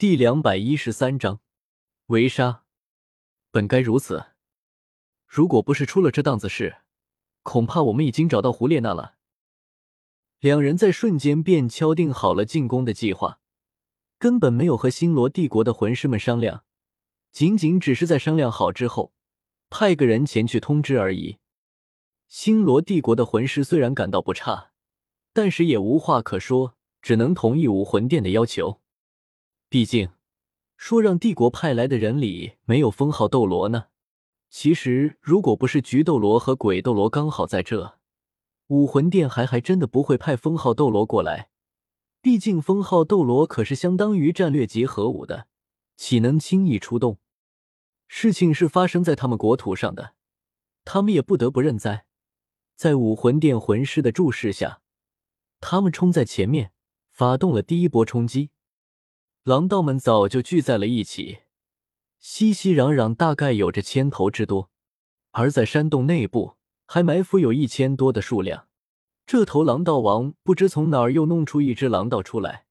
第两百一十三章围杀。本该如此，如果不是出了这档子事，恐怕我们已经找到胡列娜了。两人在瞬间便敲定好了进攻的计划，根本没有和星罗帝国的魂师们商量，仅仅只是在商量好之后，派个人前去通知而已。星罗帝国的魂师虽然感到不差，但是也无话可说，只能同意武魂殿的要求。毕竟，说让帝国派来的人里没有封号斗罗呢。其实，如果不是菊斗罗和鬼斗罗刚好在这，武魂殿还还真的不会派封号斗罗过来。毕竟，封号斗罗可是相当于战略级核武的，岂能轻易出动？事情是发生在他们国土上的，他们也不得不认栽。在武魂殿魂师的注视下，他们冲在前面，发动了第一波冲击。狼道们早就聚在了一起，熙熙攘攘，大概有着千头之多。而在山洞内部，还埋伏有一千多的数量。这头狼道王不知从哪儿又弄出一只狼道出来，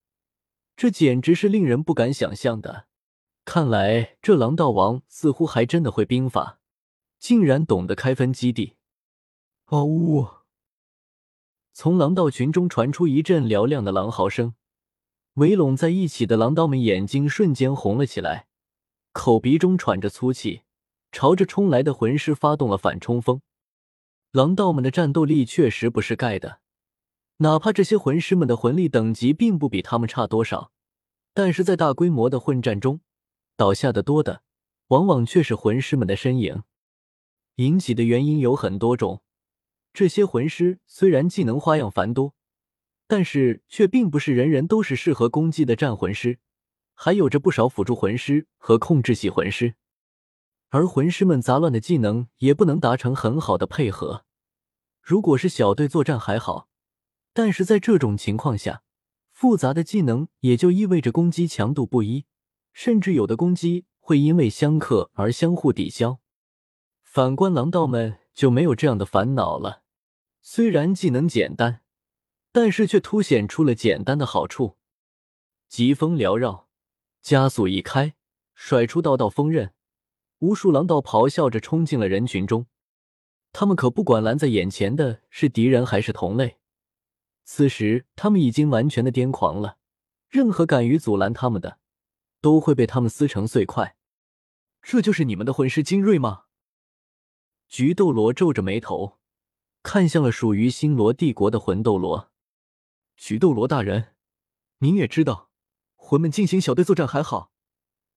这简直是令人不敢想象的。看来这狼道王似乎还真的会兵法，竟然懂得开分基地。嗷呜！从狼道群中传出一阵嘹亮的狼嚎声。围拢在一起的狼道们眼睛瞬间红了起来，口鼻中喘着粗气，朝着冲来的魂师发动了反冲锋。狼道们的战斗力确实不是盖的，哪怕这些魂师们的魂力等级并不比他们差多少，但是在大规模的混战中，倒下的多的往往却是魂师们的身影。引起的原因有很多种，这些魂师虽然技能花样繁多。但是却并不是人人都是适合攻击的战魂师，还有着不少辅助魂师和控制系魂师，而魂师们杂乱的技能也不能达成很好的配合。如果是小队作战还好，但是在这种情况下，复杂的技能也就意味着攻击强度不一，甚至有的攻击会因为相克而相互抵消。反观狼道们就没有这样的烦恼了，虽然技能简单。但是却凸显出了简单的好处，疾风缭绕，加速一开，甩出道道锋刃，无数狼道咆哮着冲进了人群中。他们可不管拦在眼前的是敌人还是同类，此时他们已经完全的癫狂了。任何敢于阻拦他们的，都会被他们撕成碎块。这就是你们的魂师精锐吗？菊斗罗皱着眉头，看向了属于星罗帝国的魂斗罗。菊斗罗大人，您也知道，魂们进行小队作战还好，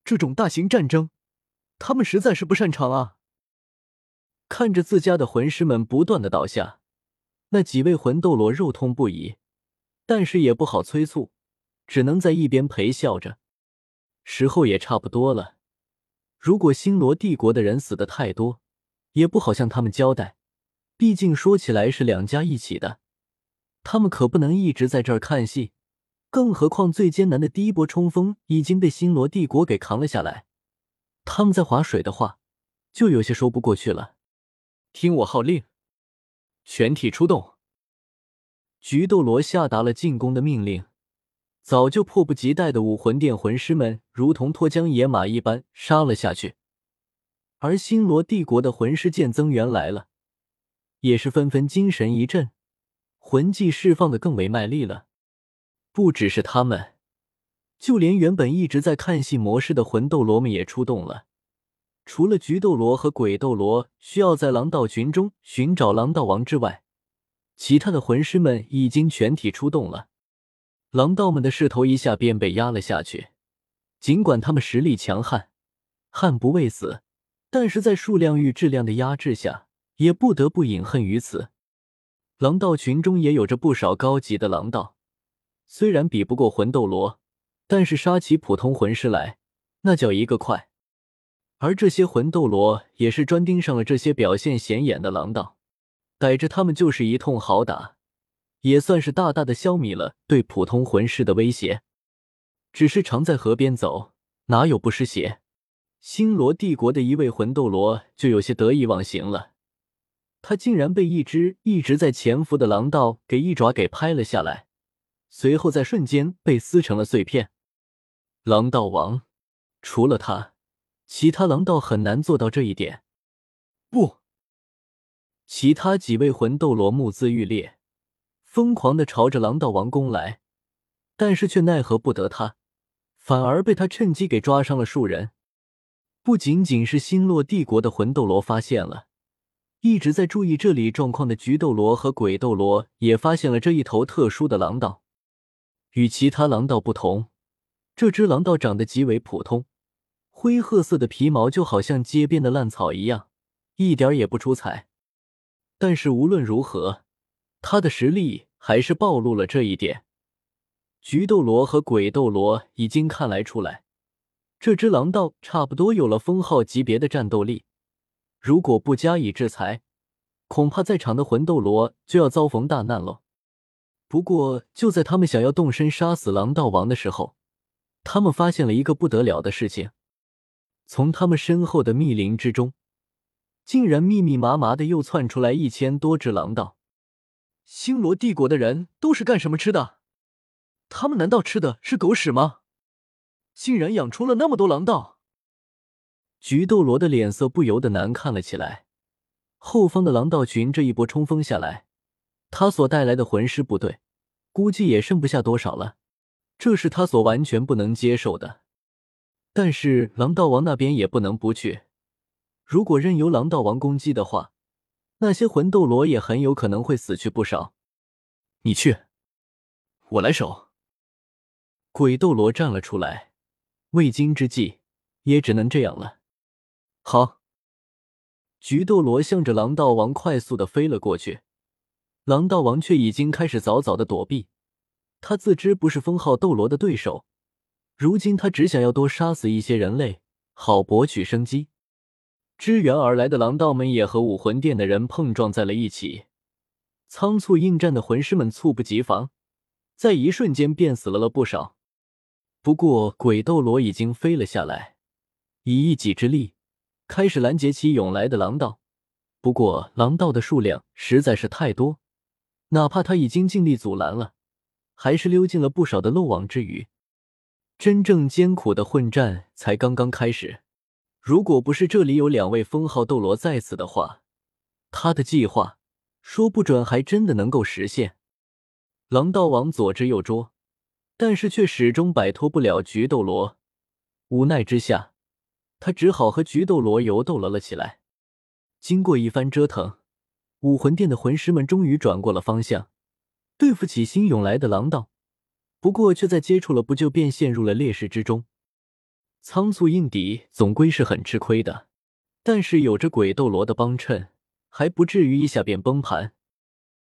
这种大型战争，他们实在是不擅长啊。看着自家的魂师们不断的倒下，那几位魂斗罗肉痛不已，但是也不好催促，只能在一边陪笑着。时候也差不多了，如果星罗帝国的人死的太多，也不好向他们交代，毕竟说起来是两家一起的。他们可不能一直在这儿看戏，更何况最艰难的第一波冲锋已经被星罗帝国给扛了下来。他们在划水的话，就有些说不过去了。听我号令，全体出动！菊斗罗下达了进攻的命令。早就迫不及待的武魂殿魂师们，如同脱缰野马一般杀了下去。而星罗帝国的魂师见增援来了，也是纷纷精神一振。魂技释放的更为卖力了，不只是他们，就连原本一直在看戏模式的魂斗罗们也出动了。除了菊斗罗和鬼斗罗需要在狼道群中寻找狼道王之外，其他的魂师们已经全体出动了。狼道们的势头一下便被压了下去。尽管他们实力强悍，悍不畏死，但是在数量与质量的压制下，也不得不饮恨于此。狼道群中也有着不少高级的狼道，虽然比不过魂斗罗，但是杀起普通魂师来那叫一个快。而这些魂斗罗也是专盯上了这些表现显眼的狼道，逮着他们就是一通好打，也算是大大的消弭了对普通魂师的威胁。只是常在河边走，哪有不湿鞋？星罗帝国的一位魂斗罗就有些得意忘形了。他竟然被一只一直在潜伏的狼道给一爪给拍了下来，随后在瞬间被撕成了碎片。狼道王，除了他，其他狼道很难做到这一点。不，其他几位魂斗罗目眦欲裂，疯狂的朝着狼道王攻来，但是却奈何不得他，反而被他趁机给抓伤了数人。不仅仅是星落帝国的魂斗罗发现了，一直在注意这里状况的菊斗罗和鬼斗罗也发现了这一头特殊的狼道。与其他狼道不同，这只狼道长得极为普通，灰褐色的皮毛就好像街边的烂草一样，一点也不出彩。但是无论如何，他的实力还是暴露了这一点。菊斗罗和鬼斗罗已经看来出来。这只狼道差不多有了封号级别的战斗力，如果不加以制裁，恐怕在场的魂斗罗就要遭逢大难了。不过，就在他们想要动身杀死狼道王的时候，他们发现了一个不得了的事情：从他们身后的密林之中，竟然密密麻麻的又窜出来一千多只狼道。星罗帝国的人都是干什么吃的？他们难道吃的是狗屎吗？竟然养出了那么多狼道，菊斗罗的脸色不由得难看了起来。后方的狼道群这一波冲锋下来，他所带来的魂师部队估计也剩不下多少了，这是他所完全不能接受的。但是狼道王那边也不能不去，如果任由狼道王攻击的话，那些魂斗罗也很有可能会死去不少。你去，我来守。鬼斗罗站了出来。未经之计，也只能这样了。好，菊斗罗向着狼道王快速的飞了过去，狼道王却已经开始早早的躲避。他自知不是封号斗罗的对手，如今他只想要多杀死一些人类，好博取生机。支援而来的狼道们也和武魂殿的人碰撞在了一起，仓促应战的魂师们猝不及防，在一瞬间便死了了不少。不过，鬼斗罗已经飞了下来，以一己之力开始拦截起涌来的狼道。不过，狼道的数量实在是太多，哪怕他已经尽力阻拦了，还是溜进了不少的漏网之鱼。真正艰苦的混战才刚刚开始。如果不是这里有两位封号斗罗在此的话，他的计划说不准还真的能够实现。狼道王左支右捉。但是却始终摆脱不了菊斗罗，无奈之下，他只好和菊斗罗游斗了了起来。经过一番折腾，武魂殿的魂师们终于转过了方向，对付起新涌来的狼道。不过，却在接触了不就便陷入了劣势之中。仓促应敌总归是很吃亏的，但是有着鬼斗罗的帮衬，还不至于一下便崩盘。